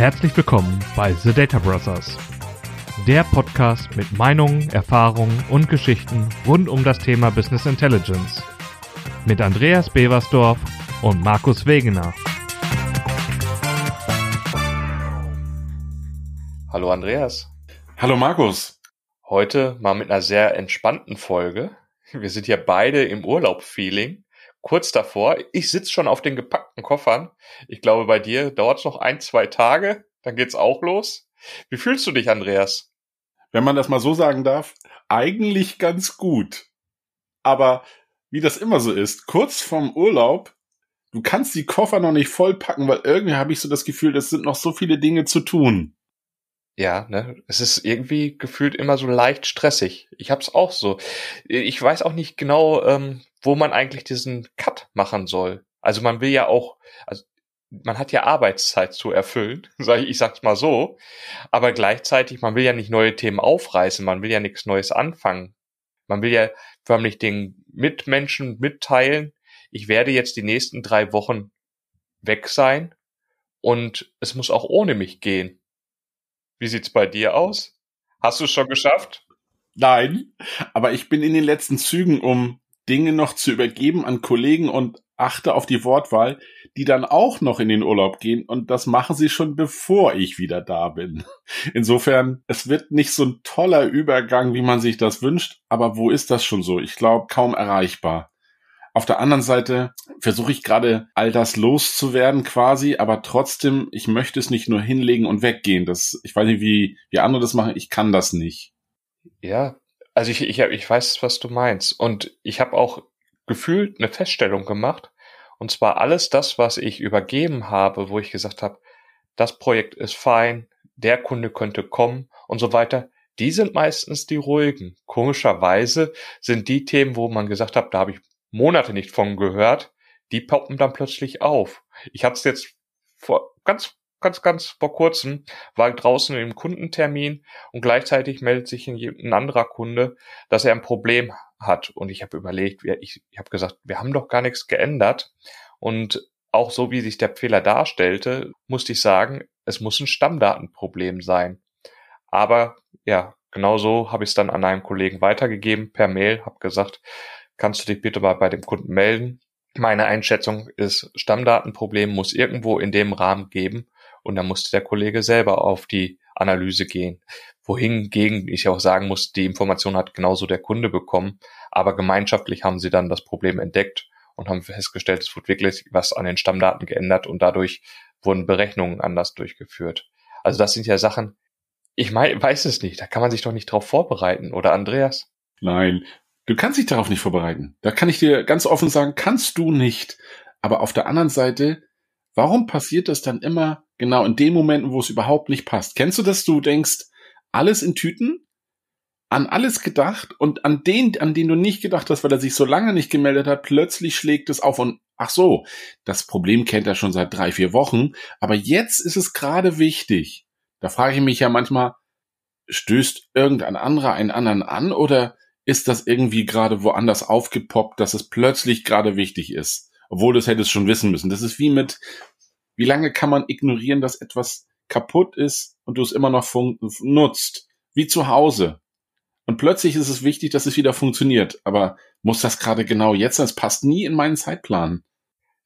Herzlich willkommen bei The Data Brothers, der Podcast mit Meinungen, Erfahrungen und Geschichten rund um das Thema Business Intelligence. Mit Andreas Beversdorf und Markus Wegener. Hallo Andreas. Hallo Markus. Heute mal mit einer sehr entspannten Folge. Wir sind ja beide im Urlaub-Feeling. Kurz davor. Ich sitze schon auf den gepackten Koffern. Ich glaube, bei dir dauert es noch ein, zwei Tage. Dann geht's auch los. Wie fühlst du dich, Andreas? Wenn man das mal so sagen darf, eigentlich ganz gut. Aber wie das immer so ist, kurz vorm Urlaub, du kannst die Koffer noch nicht vollpacken, weil irgendwie habe ich so das Gefühl, es sind noch so viele Dinge zu tun. Ja, ne, es ist irgendwie gefühlt immer so leicht stressig. Ich hab's auch so. Ich weiß auch nicht genau, ähm, wo man eigentlich diesen Cut machen soll. Also man will ja auch, also man hat ja Arbeitszeit zu erfüllen, sag ich, ich sag's mal so, aber gleichzeitig, man will ja nicht neue Themen aufreißen, man will ja nichts Neues anfangen. Man will ja förmlich den Mitmenschen mitteilen, ich werde jetzt die nächsten drei Wochen weg sein und es muss auch ohne mich gehen. Wie sieht's bei dir aus? Hast du es schon geschafft? Nein, aber ich bin in den letzten Zügen, um Dinge noch zu übergeben an Kollegen und achte auf die Wortwahl, die dann auch noch in den Urlaub gehen und das machen sie schon bevor ich wieder da bin. Insofern, es wird nicht so ein toller Übergang, wie man sich das wünscht, aber wo ist das schon so? Ich glaube, kaum erreichbar. Auf der anderen Seite versuche ich gerade all das loszuwerden quasi, aber trotzdem, ich möchte es nicht nur hinlegen und weggehen. Das, ich weiß nicht, wie, wie andere das machen, ich kann das nicht. Ja, also ich, ich, ich weiß, was du meinst. Und ich habe auch gefühlt eine Feststellung gemacht. Und zwar alles das, was ich übergeben habe, wo ich gesagt habe, das Projekt ist fein, der Kunde könnte kommen und so weiter, die sind meistens die ruhigen. Komischerweise sind die Themen, wo man gesagt hat, da habe ich Monate nicht von gehört, die poppen dann plötzlich auf. Ich habe es jetzt vor ganz ganz, ganz vor kurzem war draußen im Kundentermin und gleichzeitig meldet sich ein anderer Kunde, dass er ein Problem hat. Und ich habe überlegt, ich, ich habe gesagt, wir haben doch gar nichts geändert. Und auch so wie sich der Fehler darstellte, musste ich sagen, es muss ein Stammdatenproblem sein. Aber ja, genau so habe ich es dann an einen Kollegen weitergegeben per Mail, habe gesagt, kannst du dich bitte mal bei dem Kunden melden? Meine Einschätzung ist, Stammdatenproblem muss irgendwo in dem Rahmen geben und dann musste der Kollege selber auf die Analyse gehen. Wohingegen ich auch sagen muss, die Information hat genauso der Kunde bekommen, aber gemeinschaftlich haben sie dann das Problem entdeckt und haben festgestellt, es wurde wirklich was an den Stammdaten geändert und dadurch wurden Berechnungen anders durchgeführt. Also das sind ja Sachen, ich mein, weiß es nicht, da kann man sich doch nicht drauf vorbereiten, oder Andreas? Nein, du kannst dich darauf nicht vorbereiten. Da kann ich dir ganz offen sagen, kannst du nicht. Aber auf der anderen Seite, warum passiert das dann immer Genau, in den Momenten, wo es überhaupt nicht passt. Kennst du das? Du denkst, alles in Tüten, an alles gedacht und an den, an den du nicht gedacht hast, weil er sich so lange nicht gemeldet hat, plötzlich schlägt es auf und ach so, das Problem kennt er schon seit drei, vier Wochen, aber jetzt ist es gerade wichtig. Da frage ich mich ja manchmal, stößt irgendein anderer einen anderen an oder ist das irgendwie gerade woanders aufgepoppt, dass es plötzlich gerade wichtig ist? Obwohl du es hättest schon wissen müssen. Das ist wie mit, wie lange kann man ignorieren, dass etwas kaputt ist und du es immer noch nutzt? Wie zu Hause. Und plötzlich ist es wichtig, dass es wieder funktioniert. Aber muss das gerade genau jetzt sein? Es passt nie in meinen Zeitplan.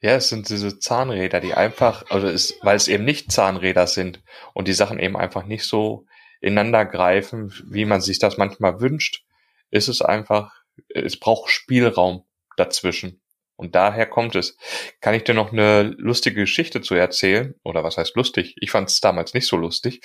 Ja, es sind diese Zahnräder, die einfach, also es, weil es eben nicht Zahnräder sind und die Sachen eben einfach nicht so ineinander greifen, wie man sich das manchmal wünscht, ist es einfach, es braucht Spielraum dazwischen. Und daher kommt es. Kann ich dir noch eine lustige Geschichte zu erzählen? Oder was heißt lustig? Ich fand es damals nicht so lustig.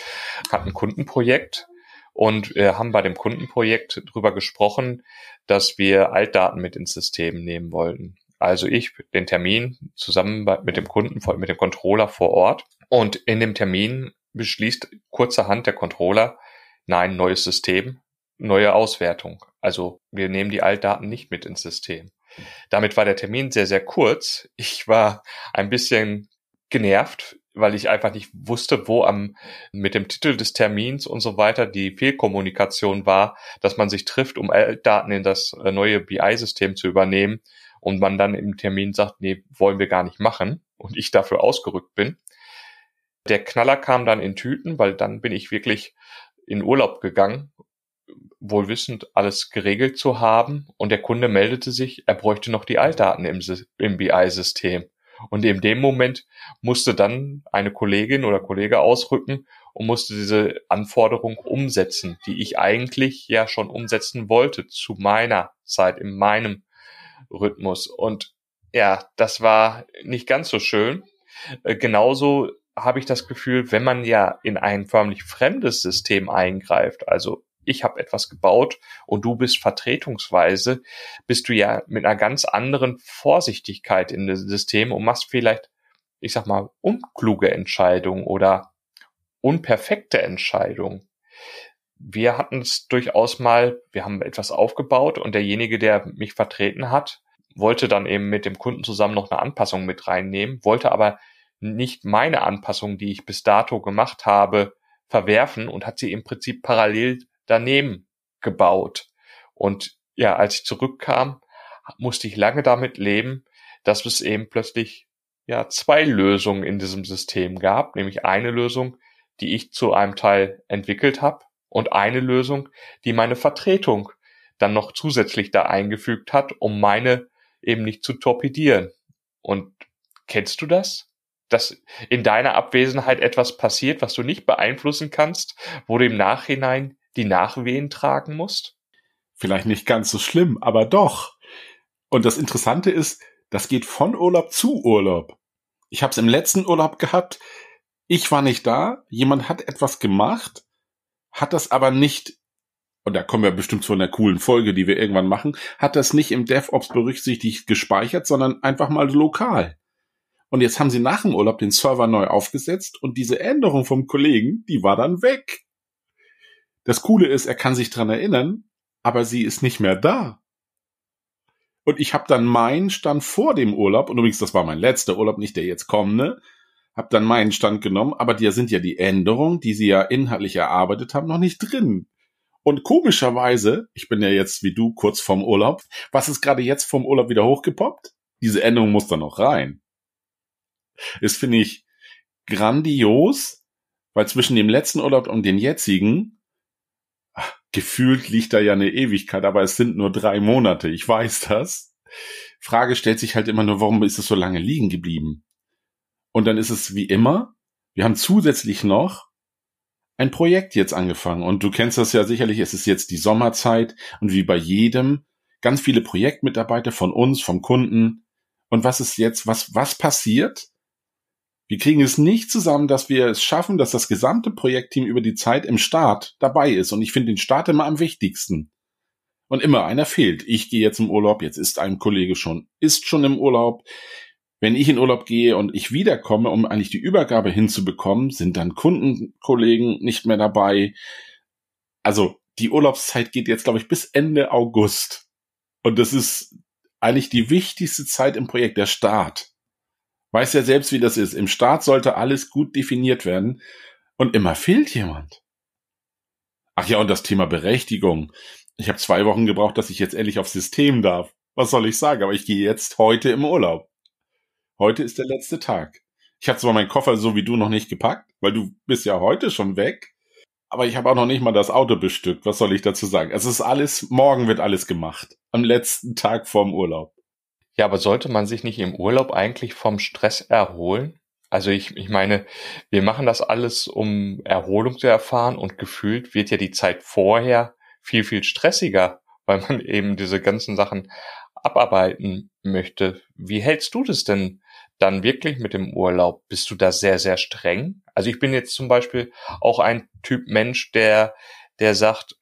Hat ein Kundenprojekt und wir haben bei dem Kundenprojekt drüber gesprochen, dass wir Altdaten mit ins System nehmen wollten. Also ich den Termin zusammen mit dem Kunden, mit dem Controller vor Ort. Und in dem Termin beschließt kurzerhand der Controller, nein, neues System, neue Auswertung. Also wir nehmen die Altdaten nicht mit ins System. Damit war der Termin sehr, sehr kurz. Ich war ein bisschen genervt, weil ich einfach nicht wusste, wo am mit dem Titel des Termins und so weiter die Fehlkommunikation war, dass man sich trifft, um Daten in das äh, neue BI-System zu übernehmen und man dann im Termin sagt, nee, wollen wir gar nicht machen und ich dafür ausgerückt bin. Der Knaller kam dann in Tüten, weil dann bin ich wirklich in Urlaub gegangen, wohl wissend alles geregelt zu haben. Und der Kunde meldete sich, er bräuchte noch die Altdaten im, im BI-System. Und in dem Moment musste dann eine Kollegin oder Kollege ausrücken und musste diese Anforderung umsetzen, die ich eigentlich ja schon umsetzen wollte zu meiner Zeit, in meinem Rhythmus. Und ja, das war nicht ganz so schön. Äh, genauso habe ich das Gefühl, wenn man ja in ein förmlich fremdes System eingreift, also ich habe etwas gebaut und du bist vertretungsweise, bist du ja mit einer ganz anderen Vorsichtigkeit in das System und machst vielleicht, ich sag mal, unkluge Entscheidungen oder unperfekte Entscheidungen. Wir hatten es durchaus mal, wir haben etwas aufgebaut und derjenige, der mich vertreten hat, wollte dann eben mit dem Kunden zusammen noch eine Anpassung mit reinnehmen, wollte aber nicht meine Anpassung, die ich bis dato gemacht habe, verwerfen und hat sie im Prinzip parallel daneben gebaut. Und ja, als ich zurückkam, musste ich lange damit leben, dass es eben plötzlich ja zwei Lösungen in diesem System gab, nämlich eine Lösung, die ich zu einem Teil entwickelt habe und eine Lösung, die meine Vertretung dann noch zusätzlich da eingefügt hat, um meine eben nicht zu torpedieren. Und kennst du das? Dass in deiner Abwesenheit etwas passiert, was du nicht beeinflussen kannst, wo du im Nachhinein die Nachwehen tragen musst? Vielleicht nicht ganz so schlimm, aber doch. Und das Interessante ist, das geht von Urlaub zu Urlaub. Ich habe es im letzten Urlaub gehabt. Ich war nicht da. Jemand hat etwas gemacht, hat das aber nicht und da kommen wir bestimmt zu einer coolen Folge, die wir irgendwann machen, hat das nicht im DevOps berücksichtigt gespeichert, sondern einfach mal lokal. Und jetzt haben sie nach dem Urlaub den Server neu aufgesetzt und diese Änderung vom Kollegen, die war dann weg. Das Coole ist, er kann sich dran erinnern, aber sie ist nicht mehr da. Und ich habe dann meinen Stand vor dem Urlaub, und übrigens, das war mein letzter Urlaub, nicht der jetzt kommende, habe dann meinen Stand genommen, aber da sind ja die Änderungen, die sie ja inhaltlich erarbeitet haben, noch nicht drin. Und komischerweise, ich bin ja jetzt wie du kurz vorm Urlaub, was ist gerade jetzt vom Urlaub wieder hochgepoppt? Diese Änderung muss da noch rein. Das finde ich grandios, weil zwischen dem letzten Urlaub und den jetzigen gefühlt liegt da ja eine Ewigkeit, aber es sind nur drei Monate. Ich weiß das. Frage stellt sich halt immer nur, warum ist es so lange liegen geblieben? Und dann ist es wie immer, wir haben zusätzlich noch ein Projekt jetzt angefangen. Und du kennst das ja sicherlich, es ist jetzt die Sommerzeit und wie bei jedem ganz viele Projektmitarbeiter von uns, vom Kunden. Und was ist jetzt, was, was passiert? Wir kriegen es nicht zusammen, dass wir es schaffen, dass das gesamte Projektteam über die Zeit im Start dabei ist. Und ich finde den Start immer am wichtigsten. Und immer einer fehlt. Ich gehe jetzt im Urlaub, jetzt ist ein Kollege schon, ist schon im Urlaub wenn ich in Urlaub gehe und ich wiederkomme, um eigentlich die Übergabe hinzubekommen, sind dann Kundenkollegen nicht mehr dabei. Also die Urlaubszeit geht jetzt, glaube ich, bis Ende August. Und das ist eigentlich die wichtigste Zeit im Projekt, der Start. Weiß ja selbst, wie das ist. Im Start sollte alles gut definiert werden und immer fehlt jemand. Ach ja, und das Thema Berechtigung. Ich habe zwei Wochen gebraucht, dass ich jetzt endlich aufs System darf. Was soll ich sagen? Aber ich gehe jetzt heute im Urlaub. Heute ist der letzte Tag. Ich habe zwar meinen Koffer so wie du noch nicht gepackt, weil du bist ja heute schon weg, aber ich habe auch noch nicht mal das Auto bestückt. Was soll ich dazu sagen? Es ist alles, morgen wird alles gemacht. Am letzten Tag vorm Urlaub. Ja, aber sollte man sich nicht im Urlaub eigentlich vom Stress erholen? Also ich, ich meine, wir machen das alles, um Erholung zu erfahren und gefühlt wird ja die Zeit vorher viel, viel stressiger, weil man eben diese ganzen Sachen abarbeiten möchte. Wie hältst du das denn dann wirklich mit dem Urlaub? Bist du da sehr, sehr streng? Also ich bin jetzt zum Beispiel auch ein Typ Mensch, der, der sagt,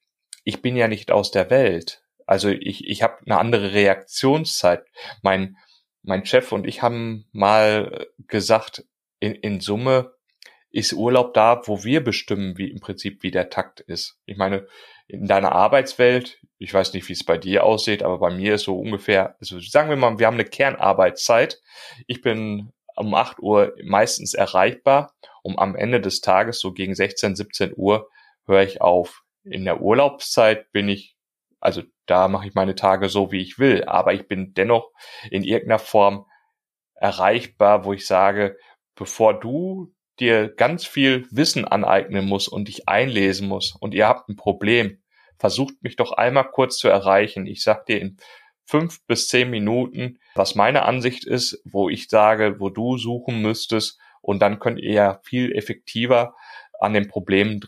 ich bin ja nicht aus der Welt. Also ich, ich habe eine andere Reaktionszeit. Mein, mein Chef und ich haben mal gesagt, in, in Summe ist Urlaub da, wo wir bestimmen, wie im Prinzip wie der Takt ist. Ich meine, in deiner Arbeitswelt, ich weiß nicht, wie es bei dir aussieht, aber bei mir ist so ungefähr, also sagen wir mal, wir haben eine Kernarbeitszeit. Ich bin um 8 Uhr meistens erreichbar. Um am Ende des Tages, so gegen 16, 17 Uhr, höre ich auf. In der Urlaubszeit bin ich, also da mache ich meine Tage so, wie ich will, aber ich bin dennoch in irgendeiner Form erreichbar, wo ich sage, bevor du dir ganz viel Wissen aneignen muss und dich einlesen muss und ihr habt ein Problem, versucht mich doch einmal kurz zu erreichen. Ich sag dir in fünf bis zehn Minuten, was meine Ansicht ist, wo ich sage, wo du suchen müsstest und dann könnt ihr ja viel effektiver an den Problemen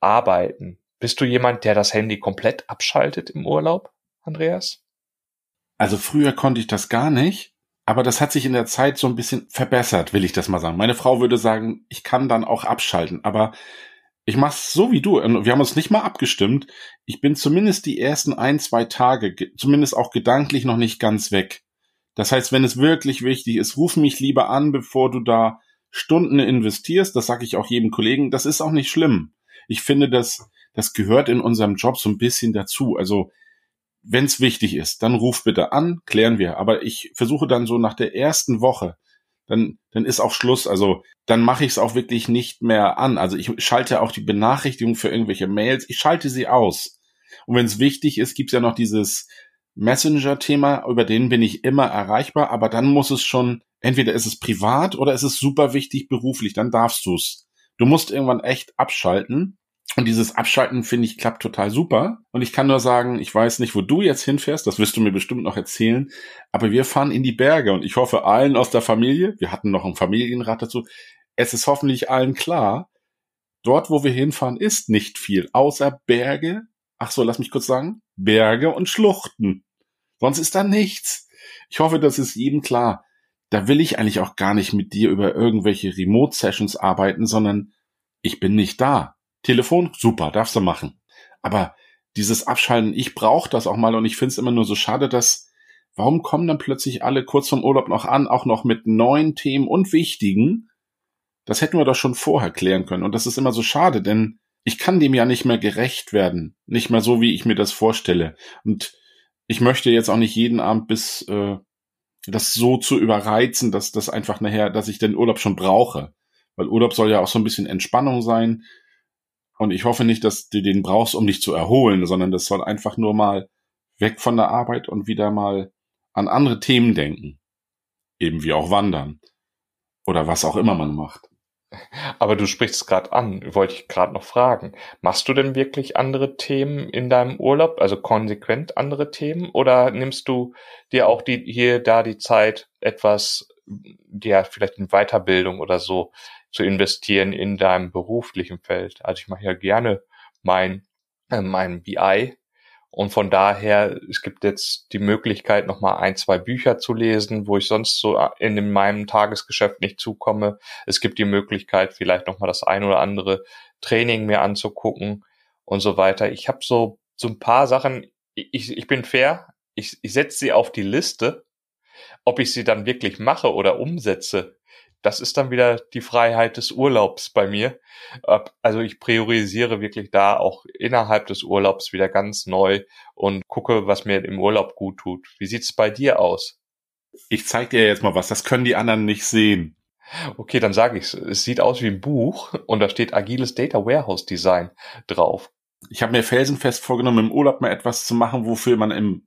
arbeiten. Bist du jemand, der das Handy komplett abschaltet im Urlaub, Andreas? Also früher konnte ich das gar nicht, aber das hat sich in der Zeit so ein bisschen verbessert, will ich das mal sagen. Meine Frau würde sagen, ich kann dann auch abschalten, aber ich mach's so wie du. Wir haben uns nicht mal abgestimmt. Ich bin zumindest die ersten ein, zwei Tage, zumindest auch gedanklich noch nicht ganz weg. Das heißt, wenn es wirklich wichtig ist, ruf mich lieber an, bevor du da Stunden investierst. Das sage ich auch jedem Kollegen. Das ist auch nicht schlimm. Ich finde, das, das gehört in unserem Job so ein bisschen dazu. Also, wenn es wichtig ist, dann ruf bitte an, klären wir. Aber ich versuche dann so nach der ersten Woche, dann, dann ist auch Schluss. Also dann mache ich es auch wirklich nicht mehr an. Also ich schalte auch die Benachrichtigung für irgendwelche Mails, ich schalte sie aus. Und wenn es wichtig ist, gibt's ja noch dieses Messenger-Thema, über den bin ich immer erreichbar, aber dann muss es schon, entweder ist es privat oder ist es super wichtig beruflich, dann darfst du's. Du musst irgendwann echt abschalten. Und dieses Abschalten finde ich klappt total super. Und ich kann nur sagen, ich weiß nicht, wo du jetzt hinfährst, das wirst du mir bestimmt noch erzählen, aber wir fahren in die Berge und ich hoffe allen aus der Familie, wir hatten noch ein Familienrat dazu, es ist hoffentlich allen klar, dort, wo wir hinfahren, ist nicht viel, außer Berge, ach so, lass mich kurz sagen, Berge und Schluchten. Sonst ist da nichts. Ich hoffe, das ist jedem klar. Da will ich eigentlich auch gar nicht mit dir über irgendwelche Remote-Sessions arbeiten, sondern ich bin nicht da. Telefon, super, darfst du machen. Aber dieses Abschalten, ich brauche das auch mal und ich finde es immer nur so schade, dass warum kommen dann plötzlich alle kurz vom Urlaub noch an, auch noch mit neuen Themen und wichtigen? Das hätten wir doch schon vorher klären können. Und das ist immer so schade, denn ich kann dem ja nicht mehr gerecht werden. Nicht mehr so, wie ich mir das vorstelle. Und ich möchte jetzt auch nicht jeden Abend bis äh, das so zu überreizen, dass das einfach nachher, dass ich den Urlaub schon brauche. Weil Urlaub soll ja auch so ein bisschen Entspannung sein. Und ich hoffe nicht, dass du den brauchst, um dich zu erholen, sondern das soll einfach nur mal weg von der Arbeit und wieder mal an andere Themen denken. Eben wie auch wandern. Oder was auch immer man macht. Aber du sprichst es gerade an, wollte ich gerade noch fragen. Machst du denn wirklich andere Themen in deinem Urlaub, also konsequent andere Themen, oder nimmst du dir auch die hier da die Zeit, etwas, ja, vielleicht in Weiterbildung oder so zu investieren in deinem beruflichen Feld? Also ich mache ja gerne mein, äh, mein BI und von daher, es gibt jetzt die Möglichkeit, nochmal ein, zwei Bücher zu lesen, wo ich sonst so in meinem Tagesgeschäft nicht zukomme. Es gibt die Möglichkeit, vielleicht nochmal das ein oder andere Training mir anzugucken und so weiter. Ich habe so, so ein paar Sachen, ich, ich bin fair, ich, ich setze sie auf die Liste. Ob ich sie dann wirklich mache oder umsetze, das ist dann wieder die Freiheit des Urlaubs bei mir. Also ich priorisiere wirklich da auch innerhalb des Urlaubs wieder ganz neu und gucke, was mir im Urlaub gut tut. Wie sieht's bei dir aus? Ich zeig dir jetzt mal was, das können die anderen nicht sehen. Okay, dann sage ich's. Es sieht aus wie ein Buch und da steht agiles Data Warehouse Design drauf. Ich habe mir felsenfest vorgenommen, im Urlaub mal etwas zu machen, wofür man im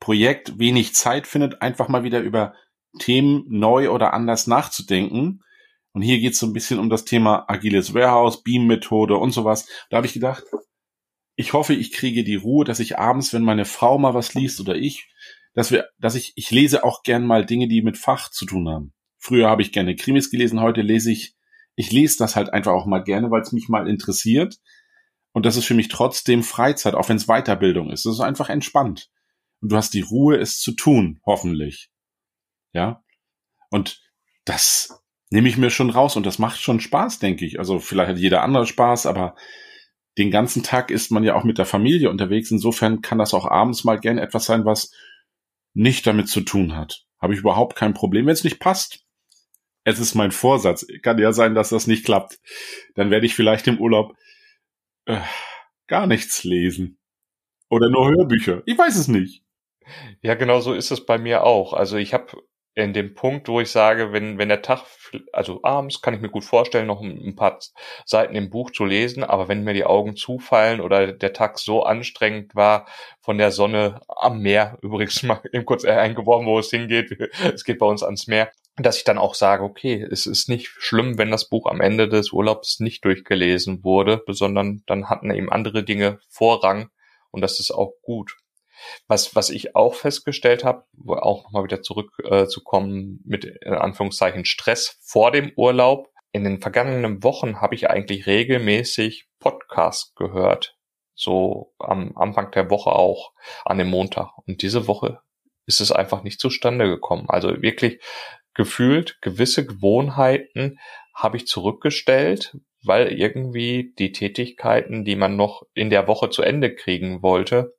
Projekt wenig Zeit findet, einfach mal wieder über Themen neu oder anders nachzudenken. Und hier geht es so ein bisschen um das Thema agiles Warehouse, Beam-Methode und sowas. Da habe ich gedacht, ich hoffe, ich kriege die Ruhe, dass ich abends, wenn meine Frau mal was liest oder ich, dass wir, dass ich, ich lese auch gern mal Dinge, die mit Fach zu tun haben. Früher habe ich gerne Krimis gelesen, heute lese ich, ich lese das halt einfach auch mal gerne, weil es mich mal interessiert. Und das ist für mich trotzdem Freizeit, auch wenn es Weiterbildung ist. Das ist einfach entspannt. Und du hast die Ruhe, es zu tun, hoffentlich. Ja. Und das nehme ich mir schon raus und das macht schon Spaß, denke ich. Also vielleicht hat jeder andere Spaß, aber den ganzen Tag ist man ja auch mit der Familie unterwegs. Insofern kann das auch abends mal gern etwas sein, was nicht damit zu tun hat. Habe ich überhaupt kein Problem, wenn es nicht passt. Es ist mein Vorsatz. Kann ja sein, dass das nicht klappt. Dann werde ich vielleicht im Urlaub äh, gar nichts lesen. Oder nur Hörbücher. Ich weiß es nicht. Ja, genau so ist es bei mir auch. Also ich habe in dem Punkt, wo ich sage, wenn, wenn der Tag, also abends kann ich mir gut vorstellen, noch ein, paar Seiten im Buch zu lesen, aber wenn mir die Augen zufallen oder der Tag so anstrengend war von der Sonne am Meer, übrigens mal eben kurz eingeworfen, wo es hingeht, es geht bei uns ans Meer, dass ich dann auch sage, okay, es ist nicht schlimm, wenn das Buch am Ende des Urlaubs nicht durchgelesen wurde, sondern dann hatten eben andere Dinge Vorrang und das ist auch gut. Was, was ich auch festgestellt habe, auch nochmal wieder zurückzukommen äh, mit in Anführungszeichen Stress vor dem Urlaub. In den vergangenen Wochen habe ich eigentlich regelmäßig Podcasts gehört. So am Anfang der Woche auch, an dem Montag. Und diese Woche ist es einfach nicht zustande gekommen. Also wirklich gefühlt gewisse Gewohnheiten habe ich zurückgestellt, weil irgendwie die Tätigkeiten, die man noch in der Woche zu Ende kriegen wollte,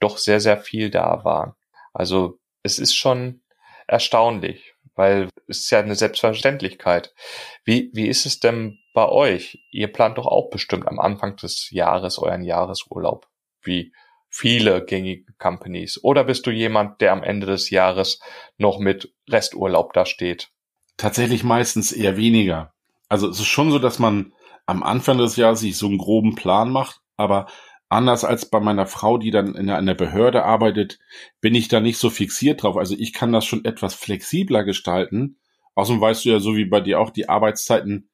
doch sehr, sehr viel da waren. Also es ist schon erstaunlich, weil es ist ja eine Selbstverständlichkeit. Wie, wie ist es denn bei euch? Ihr plant doch auch bestimmt am Anfang des Jahres euren Jahresurlaub, wie viele gängige Companies. Oder bist du jemand, der am Ende des Jahres noch mit Resturlaub da steht? Tatsächlich meistens eher weniger. Also es ist schon so, dass man am Anfang des Jahres sich so einen groben Plan macht, aber anders als bei meiner Frau, die dann in einer Behörde arbeitet, bin ich da nicht so fixiert drauf. Also ich kann das schon etwas flexibler gestalten. Außerdem weißt du ja, so wie bei dir auch, die Arbeitszeiten,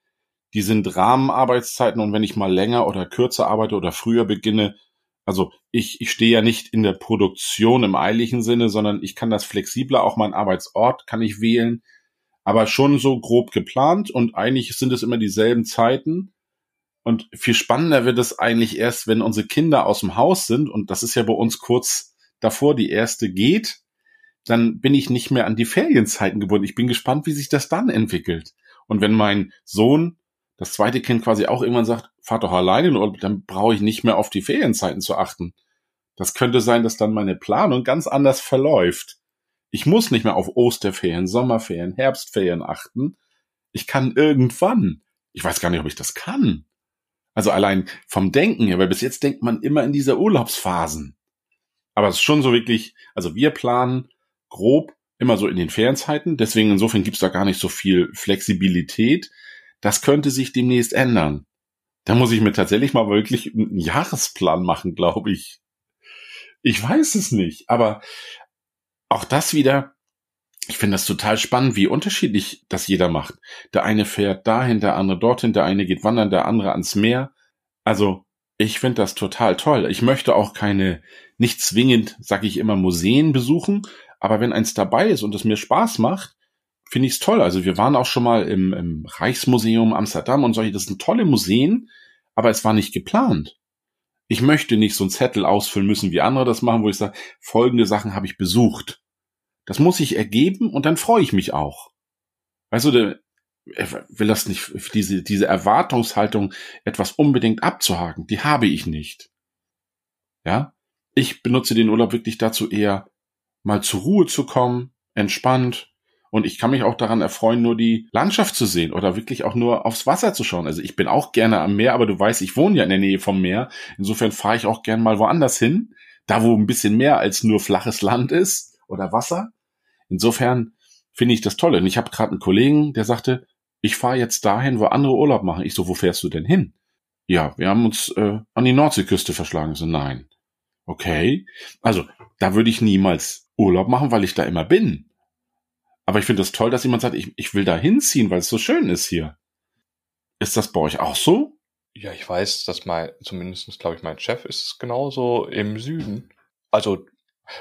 die sind Rahmenarbeitszeiten und wenn ich mal länger oder kürzer arbeite oder früher beginne, also ich, ich stehe ja nicht in der Produktion im eigentlichen Sinne, sondern ich kann das flexibler, auch meinen Arbeitsort kann ich wählen, aber schon so grob geplant und eigentlich sind es immer dieselben Zeiten und viel spannender wird es eigentlich erst, wenn unsere Kinder aus dem Haus sind. Und das ist ja bei uns kurz davor, die erste geht. Dann bin ich nicht mehr an die Ferienzeiten gebunden. Ich bin gespannt, wie sich das dann entwickelt. Und wenn mein Sohn, das zweite Kind quasi auch irgendwann sagt, fahr doch alleine dann brauche ich nicht mehr auf die Ferienzeiten zu achten. Das könnte sein, dass dann meine Planung ganz anders verläuft. Ich muss nicht mehr auf Osterferien, Sommerferien, Herbstferien achten. Ich kann irgendwann. Ich weiß gar nicht, ob ich das kann. Also allein vom Denken her, weil bis jetzt denkt man immer in dieser Urlaubsphasen. Aber es ist schon so wirklich, also wir planen grob immer so in den Ferienzeiten, deswegen insofern gibt's da gar nicht so viel Flexibilität. Das könnte sich demnächst ändern. Da muss ich mir tatsächlich mal wirklich einen Jahresplan machen, glaube ich. Ich weiß es nicht, aber auch das wieder, ich finde das total spannend, wie unterschiedlich das jeder macht. Der eine fährt dahin, der andere dorthin, der eine geht wandern, der andere ans Meer. Also, ich finde das total toll. Ich möchte auch keine, nicht zwingend, sag ich immer, Museen besuchen, aber wenn eins dabei ist und es mir Spaß macht, finde ich es toll. Also wir waren auch schon mal im, im Reichsmuseum Amsterdam und solche, das sind tolle Museen, aber es war nicht geplant. Ich möchte nicht so einen Zettel ausfüllen müssen, wie andere das machen, wo ich sage, folgende Sachen habe ich besucht. Das muss sich ergeben und dann freue ich mich auch. Weißt du, will das nicht, diese, diese Erwartungshaltung, etwas unbedingt abzuhaken, die habe ich nicht. Ja? Ich benutze den Urlaub wirklich dazu eher, mal zur Ruhe zu kommen, entspannt. Und ich kann mich auch daran erfreuen, nur die Landschaft zu sehen oder wirklich auch nur aufs Wasser zu schauen. Also ich bin auch gerne am Meer, aber du weißt, ich wohne ja in der Nähe vom Meer. Insofern fahre ich auch gern mal woanders hin. Da, wo ein bisschen mehr als nur flaches Land ist oder Wasser. Insofern finde ich das toll. Und ich habe gerade einen Kollegen, der sagte, ich fahre jetzt dahin, wo andere Urlaub machen. Ich so, wo fährst du denn hin? Ja, wir haben uns äh, an die Nordseeküste verschlagen. So, nein. Okay. Also, da würde ich niemals Urlaub machen, weil ich da immer bin. Aber ich finde es das toll, dass jemand sagt, ich, ich will da hinziehen, weil es so schön ist hier. Ist das bei euch auch so? Ja, ich weiß, dass mein, zumindest glaube ich, mein Chef ist genauso im Süden. Also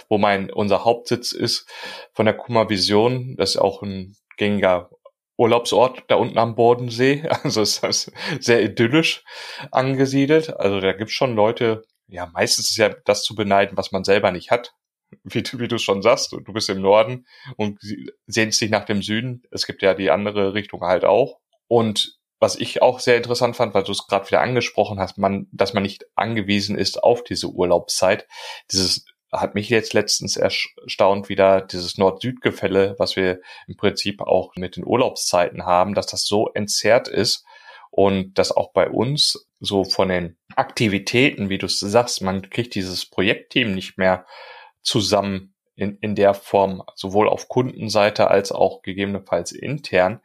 wo mein unser Hauptsitz ist von der Kuma Vision. Das ist auch ein gängiger Urlaubsort da unten am Bodensee. Also ist das sehr idyllisch angesiedelt. Also da gibt's schon Leute, ja, meistens ist ja das zu beneiden, was man selber nicht hat. Wie, wie du schon sagst, du bist im Norden und sehnst dich nach dem Süden. Es gibt ja die andere Richtung halt auch. Und was ich auch sehr interessant fand, weil du es gerade wieder angesprochen hast, man, dass man nicht angewiesen ist auf diese Urlaubszeit. Dieses hat mich jetzt letztens erstaunt wieder dieses Nord-Süd-Gefälle, was wir im Prinzip auch mit den Urlaubszeiten haben, dass das so entzerrt ist und dass auch bei uns so von den Aktivitäten, wie du es sagst, man kriegt dieses Projektteam nicht mehr zusammen in, in der Form, sowohl auf Kundenseite als auch gegebenenfalls intern,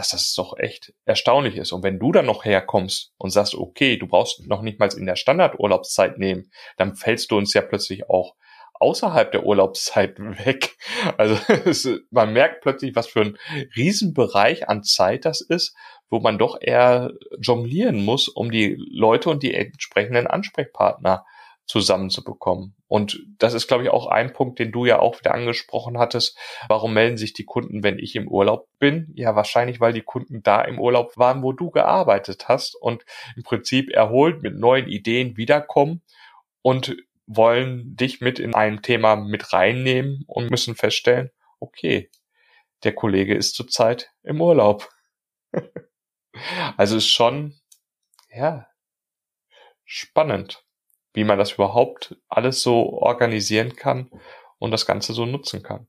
dass das doch echt erstaunlich ist. Und wenn du dann noch herkommst und sagst, okay, du brauchst noch nicht mal in der Standardurlaubszeit nehmen, dann fällst du uns ja plötzlich auch außerhalb der Urlaubszeit weg. Also es, man merkt plötzlich, was für ein Riesenbereich an Zeit das ist, wo man doch eher jonglieren muss, um die Leute und die entsprechenden Ansprechpartner zusammenzubekommen. Und das ist, glaube ich, auch ein Punkt, den du ja auch wieder angesprochen hattest. Warum melden sich die Kunden, wenn ich im Urlaub bin? Ja, wahrscheinlich, weil die Kunden da im Urlaub waren, wo du gearbeitet hast und im Prinzip erholt mit neuen Ideen wiederkommen und wollen dich mit in ein Thema mit reinnehmen und müssen feststellen, okay, der Kollege ist zurzeit im Urlaub. also ist schon, ja, spannend wie man das überhaupt alles so organisieren kann und das Ganze so nutzen kann.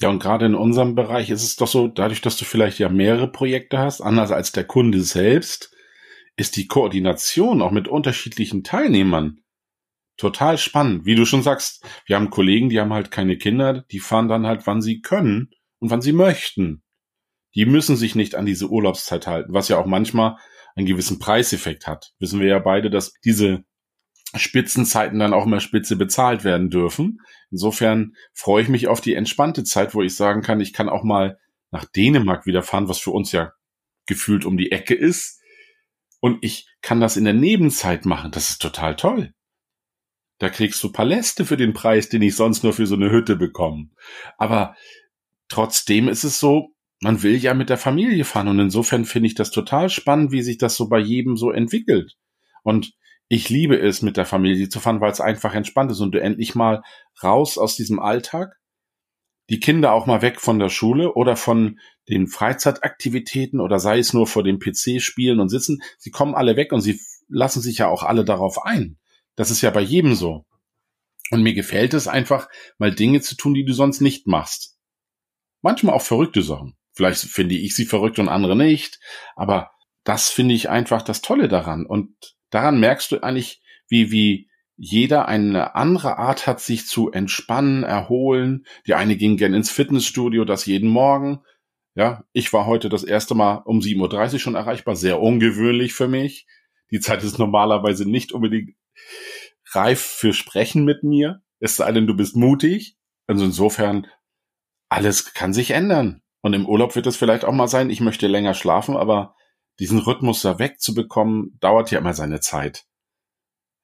Ja, und gerade in unserem Bereich ist es doch so, dadurch, dass du vielleicht ja mehrere Projekte hast, anders als der Kunde selbst, ist die Koordination auch mit unterschiedlichen Teilnehmern total spannend. Wie du schon sagst, wir haben Kollegen, die haben halt keine Kinder, die fahren dann halt, wann sie können und wann sie möchten. Die müssen sich nicht an diese Urlaubszeit halten, was ja auch manchmal einen gewissen Preiseffekt hat. Wissen wir ja beide, dass diese Spitzenzeiten dann auch mal spitze bezahlt werden dürfen. Insofern freue ich mich auf die entspannte Zeit, wo ich sagen kann, ich kann auch mal nach Dänemark wieder fahren, was für uns ja gefühlt um die Ecke ist. Und ich kann das in der Nebenzeit machen. Das ist total toll. Da kriegst du Paläste für den Preis, den ich sonst nur für so eine Hütte bekomme. Aber trotzdem ist es so, man will ja mit der Familie fahren. Und insofern finde ich das total spannend, wie sich das so bei jedem so entwickelt. Und ich liebe es, mit der Familie zu fahren, weil es einfach entspannt ist und du endlich mal raus aus diesem Alltag, die Kinder auch mal weg von der Schule oder von den Freizeitaktivitäten oder sei es nur vor dem PC spielen und sitzen. Sie kommen alle weg und sie lassen sich ja auch alle darauf ein. Das ist ja bei jedem so. Und mir gefällt es einfach, mal Dinge zu tun, die du sonst nicht machst. Manchmal auch verrückte Sachen. Vielleicht finde ich sie verrückt und andere nicht, aber das finde ich einfach das Tolle daran. Und daran merkst du eigentlich, wie, wie jeder eine andere Art hat, sich zu entspannen, erholen. Die eine ging gern ins Fitnessstudio, das jeden Morgen. Ja, ich war heute das erste Mal um 7.30 Uhr schon erreichbar, sehr ungewöhnlich für mich. Die Zeit ist normalerweise nicht unbedingt reif für Sprechen mit mir, es sei denn, du bist mutig. Also insofern, alles kann sich ändern. Und im Urlaub wird es vielleicht auch mal sein, ich möchte länger schlafen, aber diesen Rhythmus da wegzubekommen, dauert ja immer seine Zeit.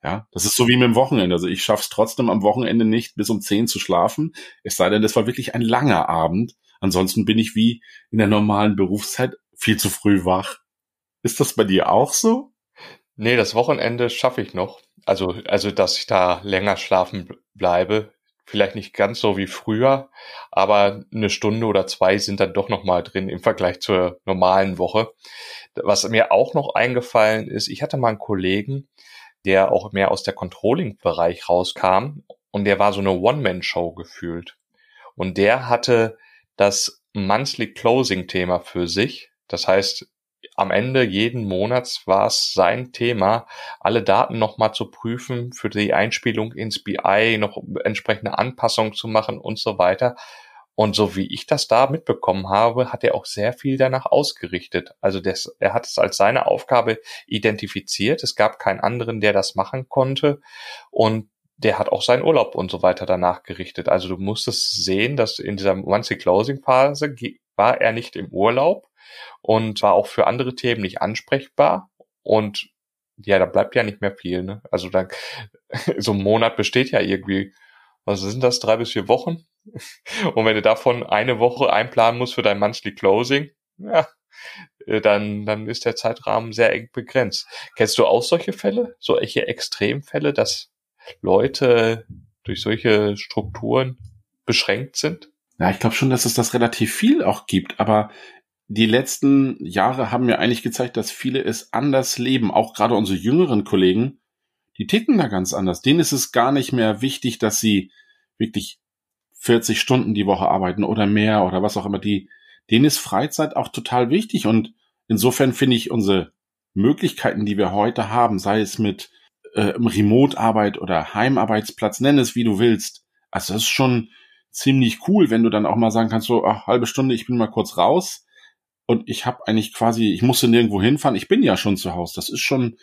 Ja, das ist so wie mit dem Wochenende. Also ich schaff's trotzdem am Wochenende nicht bis um zehn zu schlafen. Es sei denn, das war wirklich ein langer Abend. Ansonsten bin ich wie in der normalen Berufszeit viel zu früh wach. Ist das bei dir auch so? Nee, das Wochenende schaffe ich noch. Also, also, dass ich da länger schlafen bleibe. Vielleicht nicht ganz so wie früher, aber eine Stunde oder zwei sind dann doch noch mal drin im Vergleich zur normalen Woche. Was mir auch noch eingefallen ist, ich hatte mal einen Kollegen, der auch mehr aus der Controlling-Bereich rauskam und der war so eine One-Man-Show gefühlt. Und der hatte das Monthly Closing-Thema für sich. Das heißt, am Ende jeden Monats war es sein Thema, alle Daten nochmal zu prüfen, für die Einspielung ins BI noch entsprechende Anpassungen zu machen und so weiter. Und so wie ich das da mitbekommen habe, hat er auch sehr viel danach ausgerichtet. Also das, er hat es als seine Aufgabe identifiziert. Es gab keinen anderen, der das machen konnte. Und der hat auch seinen Urlaub und so weiter danach gerichtet. Also du musstest sehen, dass in dieser Monthly Closing Phase war er nicht im Urlaub und war auch für andere Themen nicht ansprechbar. Und ja, da bleibt ja nicht mehr viel. Ne? Also dann, so ein Monat besteht ja irgendwie, was sind das, drei bis vier Wochen? Und wenn du davon eine Woche einplanen musst für dein Monthly Closing, ja, äh, dann, dann ist der Zeitrahmen sehr eng begrenzt. Kennst du auch solche Fälle? Solche Extremfälle, dass Leute durch solche Strukturen beschränkt sind? Ja, ich glaube schon, dass es das relativ viel auch gibt, aber die letzten Jahre haben mir eigentlich gezeigt, dass viele es anders leben, auch gerade unsere jüngeren Kollegen, die ticken da ganz anders. Denen ist es gar nicht mehr wichtig, dass sie wirklich 40 Stunden die Woche arbeiten oder mehr oder was auch immer, die, denen ist Freizeit auch total wichtig und insofern finde ich unsere Möglichkeiten, die wir heute haben, sei es mit äh, Remote-Arbeit oder Heimarbeitsplatz, nenn es wie du willst. Also das ist schon ziemlich cool, wenn du dann auch mal sagen kannst, so ach, halbe Stunde, ich bin mal kurz raus und ich habe eigentlich quasi, ich musste nirgendwo hinfahren, ich bin ja schon zu Hause. Das ist schon,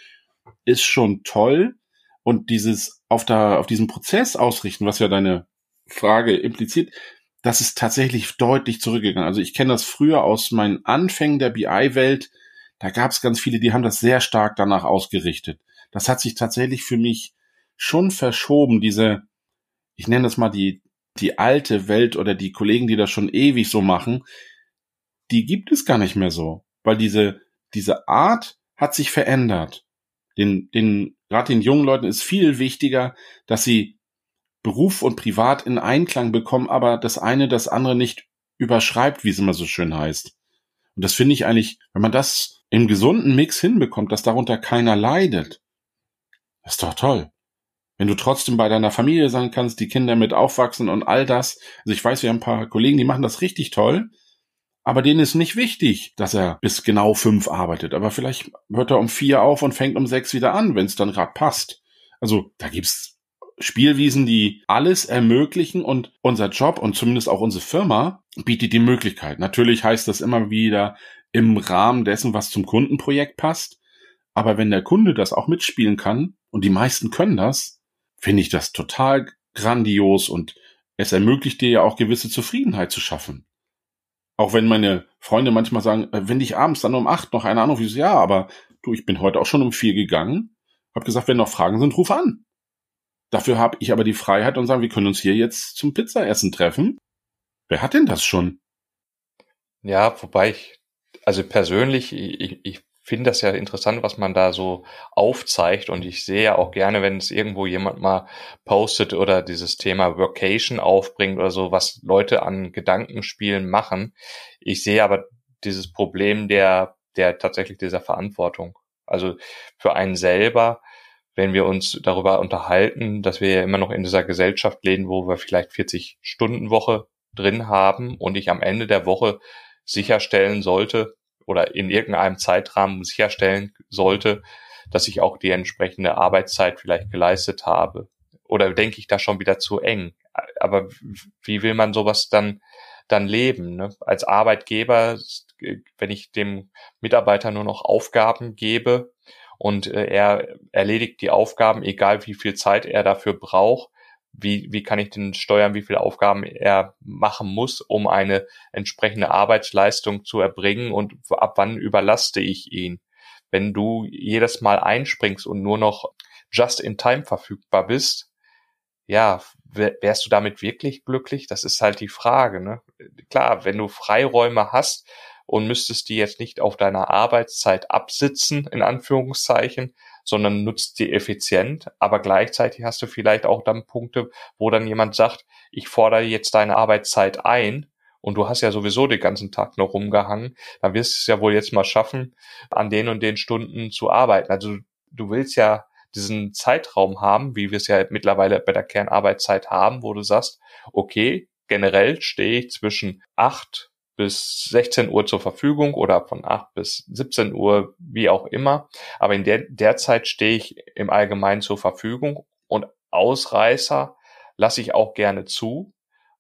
ist schon toll. und dieses auf da, auf diesen Prozess ausrichten, was ja deine Frage impliziert, das ist tatsächlich deutlich zurückgegangen. Also ich kenne das früher aus meinen Anfängen der BI-Welt. Da gab es ganz viele, die haben das sehr stark danach ausgerichtet. Das hat sich tatsächlich für mich schon verschoben, diese, ich nenne das mal die, die alte Welt oder die Kollegen, die das schon ewig so machen, die gibt es gar nicht mehr so, weil diese, diese Art hat sich verändert. Den, den, gerade den jungen Leuten ist viel wichtiger, dass sie Beruf und Privat in Einklang bekommen, aber das eine das andere nicht überschreibt, wie es immer so schön heißt. Und das finde ich eigentlich, wenn man das im gesunden Mix hinbekommt, dass darunter keiner leidet, ist doch toll. Wenn du trotzdem bei deiner Familie sein kannst, die Kinder mit aufwachsen und all das. Also ich weiß, wir haben ein paar Kollegen, die machen das richtig toll. Aber denen ist nicht wichtig, dass er bis genau fünf arbeitet. Aber vielleicht hört er um vier auf und fängt um sechs wieder an, wenn es dann gerade passt. Also da gibt's Spielwiesen, die alles ermöglichen und unser Job und zumindest auch unsere Firma bietet die Möglichkeit. Natürlich heißt das immer wieder im Rahmen dessen, was zum Kundenprojekt passt. Aber wenn der Kunde das auch mitspielen kann, und die meisten können das, finde ich das total grandios und es ermöglicht dir ja auch gewisse Zufriedenheit zu schaffen. Auch wenn meine Freunde manchmal sagen, äh, wenn dich abends dann um acht noch einer anruft, ich so, ja, aber du, ich bin heute auch schon um vier gegangen, hab gesagt, wenn noch Fragen sind, ruf an. Dafür habe ich aber die Freiheit und sagen, wir können uns hier jetzt zum Pizzaessen treffen. Wer hat denn das schon? Ja, wobei ich, also persönlich, ich, ich finde das ja interessant, was man da so aufzeigt und ich sehe ja auch gerne, wenn es irgendwo jemand mal postet oder dieses Thema Workation aufbringt oder so, was Leute an Gedankenspielen machen. Ich sehe aber dieses Problem der, der tatsächlich dieser Verantwortung. Also für einen selber, wenn wir uns darüber unterhalten, dass wir ja immer noch in dieser Gesellschaft leben, wo wir vielleicht 40 Stunden Woche drin haben und ich am Ende der Woche sicherstellen sollte, oder in irgendeinem Zeitrahmen sicherstellen sollte, dass ich auch die entsprechende Arbeitszeit vielleicht geleistet habe. Oder denke ich da schon wieder zu eng? Aber wie will man sowas dann, dann leben? Ne? Als Arbeitgeber, wenn ich dem Mitarbeiter nur noch Aufgaben gebe und äh, er erledigt die Aufgaben, egal wie viel Zeit er dafür braucht, wie, wie kann ich denn steuern, wie viele Aufgaben er machen muss, um eine entsprechende Arbeitsleistung zu erbringen und ab wann überlaste ich ihn. Wenn du jedes Mal einspringst und nur noch just in time verfügbar bist, ja, wärst du damit wirklich glücklich? Das ist halt die Frage. Ne? Klar, wenn du Freiräume hast und müsstest die jetzt nicht auf deiner Arbeitszeit absitzen, in Anführungszeichen, sondern nutzt die effizient, aber gleichzeitig hast du vielleicht auch dann Punkte, wo dann jemand sagt, ich fordere jetzt deine Arbeitszeit ein und du hast ja sowieso den ganzen Tag noch rumgehangen, dann wirst du es ja wohl jetzt mal schaffen, an den und den Stunden zu arbeiten. Also du willst ja diesen Zeitraum haben, wie wir es ja mittlerweile bei der Kernarbeitszeit haben, wo du sagst, okay, generell stehe ich zwischen acht bis 16 Uhr zur Verfügung oder von 8 bis 17 Uhr, wie auch immer. Aber in der, der Zeit stehe ich im Allgemeinen zur Verfügung und Ausreißer lasse ich auch gerne zu.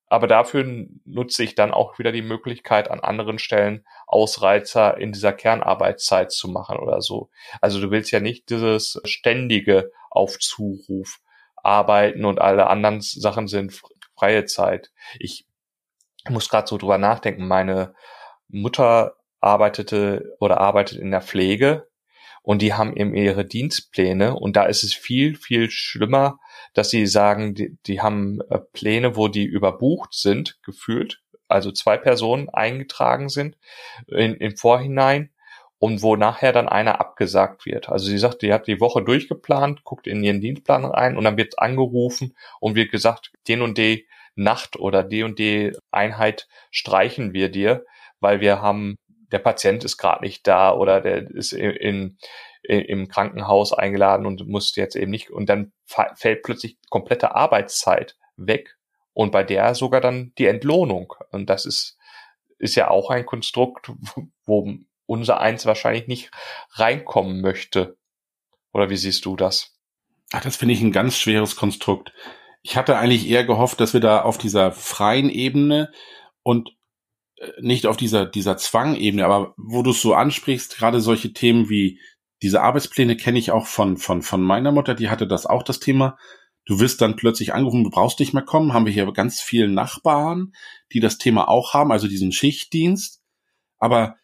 Aber dafür nutze ich dann auch wieder die Möglichkeit, an anderen Stellen Ausreizer in dieser Kernarbeitszeit zu machen oder so. Also du willst ja nicht dieses ständige auf Zuruf arbeiten und alle anderen Sachen sind freie Zeit. Ich ich muss gerade so drüber nachdenken. Meine Mutter arbeitete oder arbeitet in der Pflege und die haben eben ihre Dienstpläne und da ist es viel, viel schlimmer, dass sie sagen, die, die haben äh, Pläne, wo die überbucht sind, gefühlt, also zwei Personen eingetragen sind in, im Vorhinein und wo nachher dann einer abgesagt wird. Also sie sagt, die hat die Woche durchgeplant, guckt in ihren Dienstplan rein und dann wird angerufen und wird gesagt, den und den Nacht oder die und die Einheit streichen wir dir, weil wir haben, der Patient ist gerade nicht da oder der ist in, in, im Krankenhaus eingeladen und muss jetzt eben nicht, und dann fällt plötzlich komplette Arbeitszeit weg und bei der sogar dann die Entlohnung. Und das ist, ist ja auch ein Konstrukt, wo unser eins wahrscheinlich nicht reinkommen möchte. Oder wie siehst du das? Ach, das finde ich ein ganz schweres Konstrukt. Ich hatte eigentlich eher gehofft, dass wir da auf dieser freien Ebene und äh, nicht auf dieser, dieser Zwangebene, aber wo du es so ansprichst, gerade solche Themen wie diese Arbeitspläne kenne ich auch von, von, von meiner Mutter, die hatte das auch das Thema. Du wirst dann plötzlich angerufen, du brauchst nicht mehr kommen. Haben wir hier ganz viele Nachbarn, die das Thema auch haben, also diesen Schichtdienst. Aber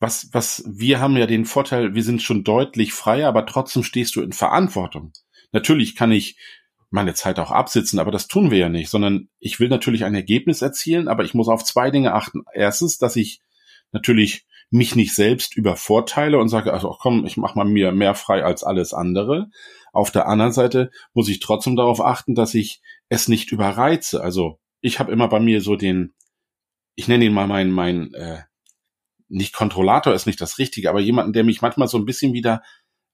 was, was, wir haben ja den Vorteil, wir sind schon deutlich freier, aber trotzdem stehst du in Verantwortung. Natürlich kann ich meine Zeit auch absitzen, aber das tun wir ja nicht, sondern ich will natürlich ein Ergebnis erzielen, aber ich muss auf zwei Dinge achten. Erstens, dass ich natürlich mich nicht selbst übervorteile und sage, also komm, ich mache mal mir mehr frei als alles andere. Auf der anderen Seite muss ich trotzdem darauf achten, dass ich es nicht überreize. Also ich habe immer bei mir so den, ich nenne ihn mal mein, mein, äh, nicht Kontrollator ist nicht das Richtige, aber jemanden, der mich manchmal so ein bisschen wieder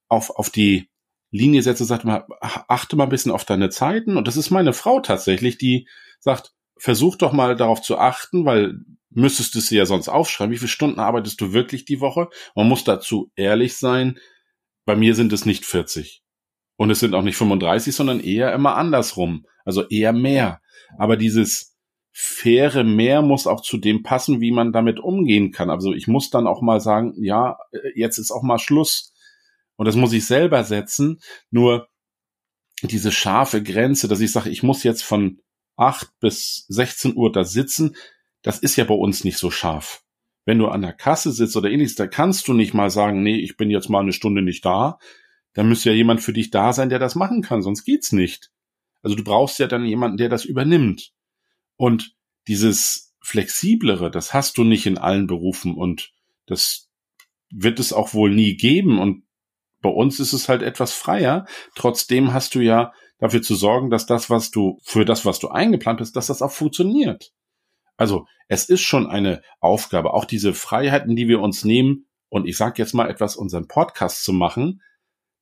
auf, auf die Linie setzt und sagt mal, achte mal ein bisschen auf deine Zeiten. Und das ist meine Frau tatsächlich, die sagt, versuch doch mal darauf zu achten, weil müsstest du es ja sonst aufschreiben. Wie viele Stunden arbeitest du wirklich die Woche? Man muss dazu ehrlich sein. Bei mir sind es nicht 40. Und es sind auch nicht 35, sondern eher immer andersrum. Also eher mehr. Aber dieses faire Mehr muss auch zu dem passen, wie man damit umgehen kann. Also ich muss dann auch mal sagen, ja, jetzt ist auch mal Schluss. Und das muss ich selber setzen. Nur diese scharfe Grenze, dass ich sage, ich muss jetzt von 8 bis 16 Uhr da sitzen, das ist ja bei uns nicht so scharf. Wenn du an der Kasse sitzt oder ähnliches, da kannst du nicht mal sagen, nee, ich bin jetzt mal eine Stunde nicht da. Da müsste ja jemand für dich da sein, der das machen kann, sonst geht's nicht. Also du brauchst ja dann jemanden, der das übernimmt. Und dieses flexiblere, das hast du nicht in allen Berufen und das wird es auch wohl nie geben. Und bei uns ist es halt etwas freier. Trotzdem hast du ja dafür zu sorgen, dass das, was du, für das, was du eingeplant hast, dass das auch funktioniert. Also es ist schon eine Aufgabe, auch diese Freiheiten, die wir uns nehmen, und ich sage jetzt mal etwas, unseren Podcast zu machen,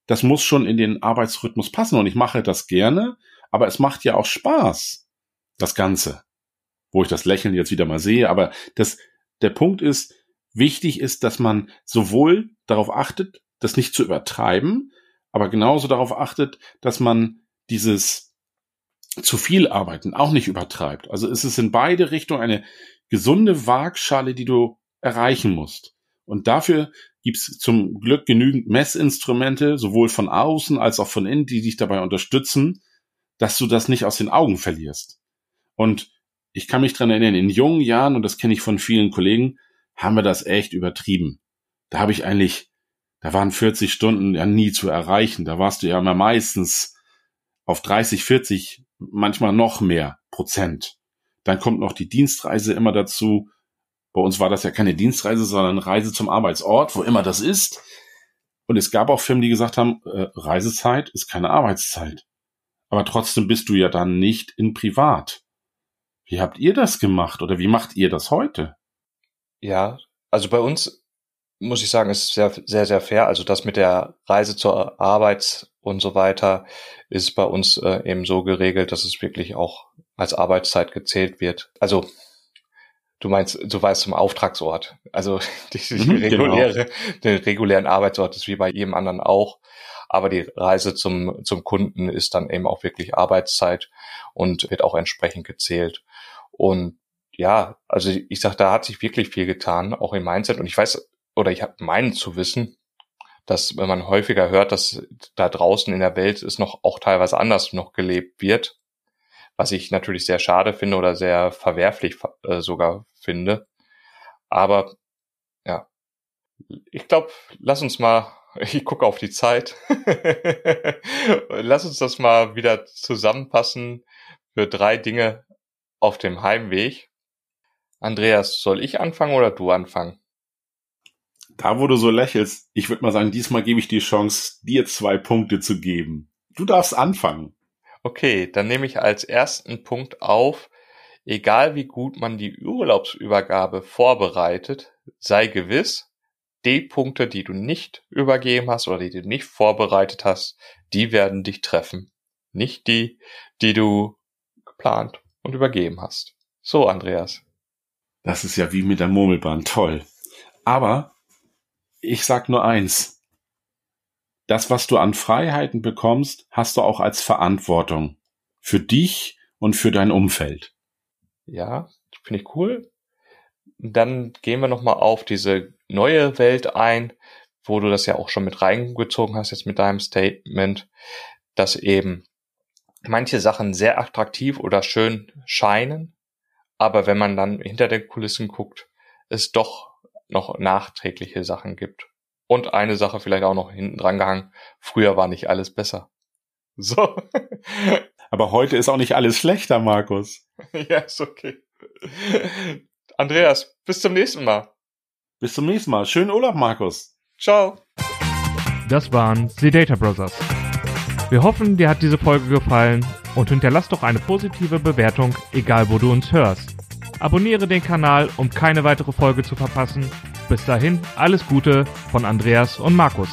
das muss schon in den Arbeitsrhythmus passen. Und ich mache das gerne, aber es macht ja auch Spaß, das Ganze. Wo ich das Lächeln jetzt wieder mal sehe. Aber das, der Punkt ist, wichtig ist, dass man sowohl darauf achtet, das nicht zu übertreiben, aber genauso darauf achtet, dass man dieses zu viel arbeiten auch nicht übertreibt. Also es ist in beide Richtungen eine gesunde Waagschale, die du erreichen musst. Und dafür gibt's zum Glück genügend Messinstrumente, sowohl von außen als auch von innen, die dich dabei unterstützen, dass du das nicht aus den Augen verlierst. Und ich kann mich dran erinnern, in jungen Jahren, und das kenne ich von vielen Kollegen, haben wir das echt übertrieben. Da habe ich eigentlich, da waren 40 Stunden ja nie zu erreichen. Da warst du ja immer meistens auf 30, 40 manchmal noch mehr Prozent. Dann kommt noch die Dienstreise immer dazu. Bei uns war das ja keine Dienstreise, sondern Reise zum Arbeitsort, wo immer das ist. Und es gab auch Firmen, die gesagt haben, äh, Reisezeit ist keine Arbeitszeit. Aber trotzdem bist du ja dann nicht in Privat. Wie habt ihr das gemacht oder wie macht ihr das heute? Ja, also bei uns muss ich sagen, ist sehr, sehr, sehr fair. Also das mit der Reise zur Arbeit und so weiter ist bei uns äh, eben so geregelt, dass es wirklich auch als Arbeitszeit gezählt wird. Also du meinst, du weißt zum Auftragsort. Also die, die mhm, genau. reguläre, genau. den regulären Arbeitsort ist wie bei jedem anderen auch. Aber die Reise zum, zum Kunden ist dann eben auch wirklich Arbeitszeit und wird auch entsprechend gezählt. Und ja, also ich sag, da hat sich wirklich viel getan, auch im Mindset. Und ich weiß, oder ich habe meinen zu wissen, dass wenn man häufiger hört, dass da draußen in der Welt es noch auch teilweise anders noch gelebt wird, was ich natürlich sehr schade finde oder sehr verwerflich äh, sogar finde. Aber ja, ich glaube, lass uns mal, ich gucke auf die Zeit, lass uns das mal wieder zusammenpassen für drei Dinge auf dem Heimweg. Andreas, soll ich anfangen oder du anfangen? Da, wo du so lächelst, ich würde mal sagen, diesmal gebe ich die Chance, dir zwei Punkte zu geben. Du darfst anfangen. Okay, dann nehme ich als ersten Punkt auf, egal wie gut man die Urlaubsübergabe vorbereitet, sei gewiss, die Punkte, die du nicht übergeben hast oder die du nicht vorbereitet hast, die werden dich treffen. Nicht die, die du geplant und übergeben hast. So, Andreas. Das ist ja wie mit der Murmelbahn. Toll. Aber ich sag nur eins. Das, was du an Freiheiten bekommst, hast du auch als Verantwortung. Für dich und für dein Umfeld. Ja, finde ich cool. Dann gehen wir nochmal auf diese neue Welt ein. wo du das ja auch schon mit reingezogen hast, jetzt mit deinem Statement, dass eben manche Sachen sehr attraktiv oder schön scheinen, aber wenn man dann hinter den Kulissen guckt, es doch noch nachträgliche Sachen gibt. Und eine Sache vielleicht auch noch hinten dran gehangen, früher war nicht alles besser. So. Aber heute ist auch nicht alles schlechter, Markus. ja, ist okay. Andreas, bis zum nächsten Mal. Bis zum nächsten Mal. Schönen Urlaub, Markus. Ciao. Das waren The Data Brothers. Wir hoffen, dir hat diese Folge gefallen und hinterlass doch eine positive Bewertung, egal wo du uns hörst. Abonniere den Kanal, um keine weitere Folge zu verpassen. Bis dahin, alles Gute von Andreas und Markus.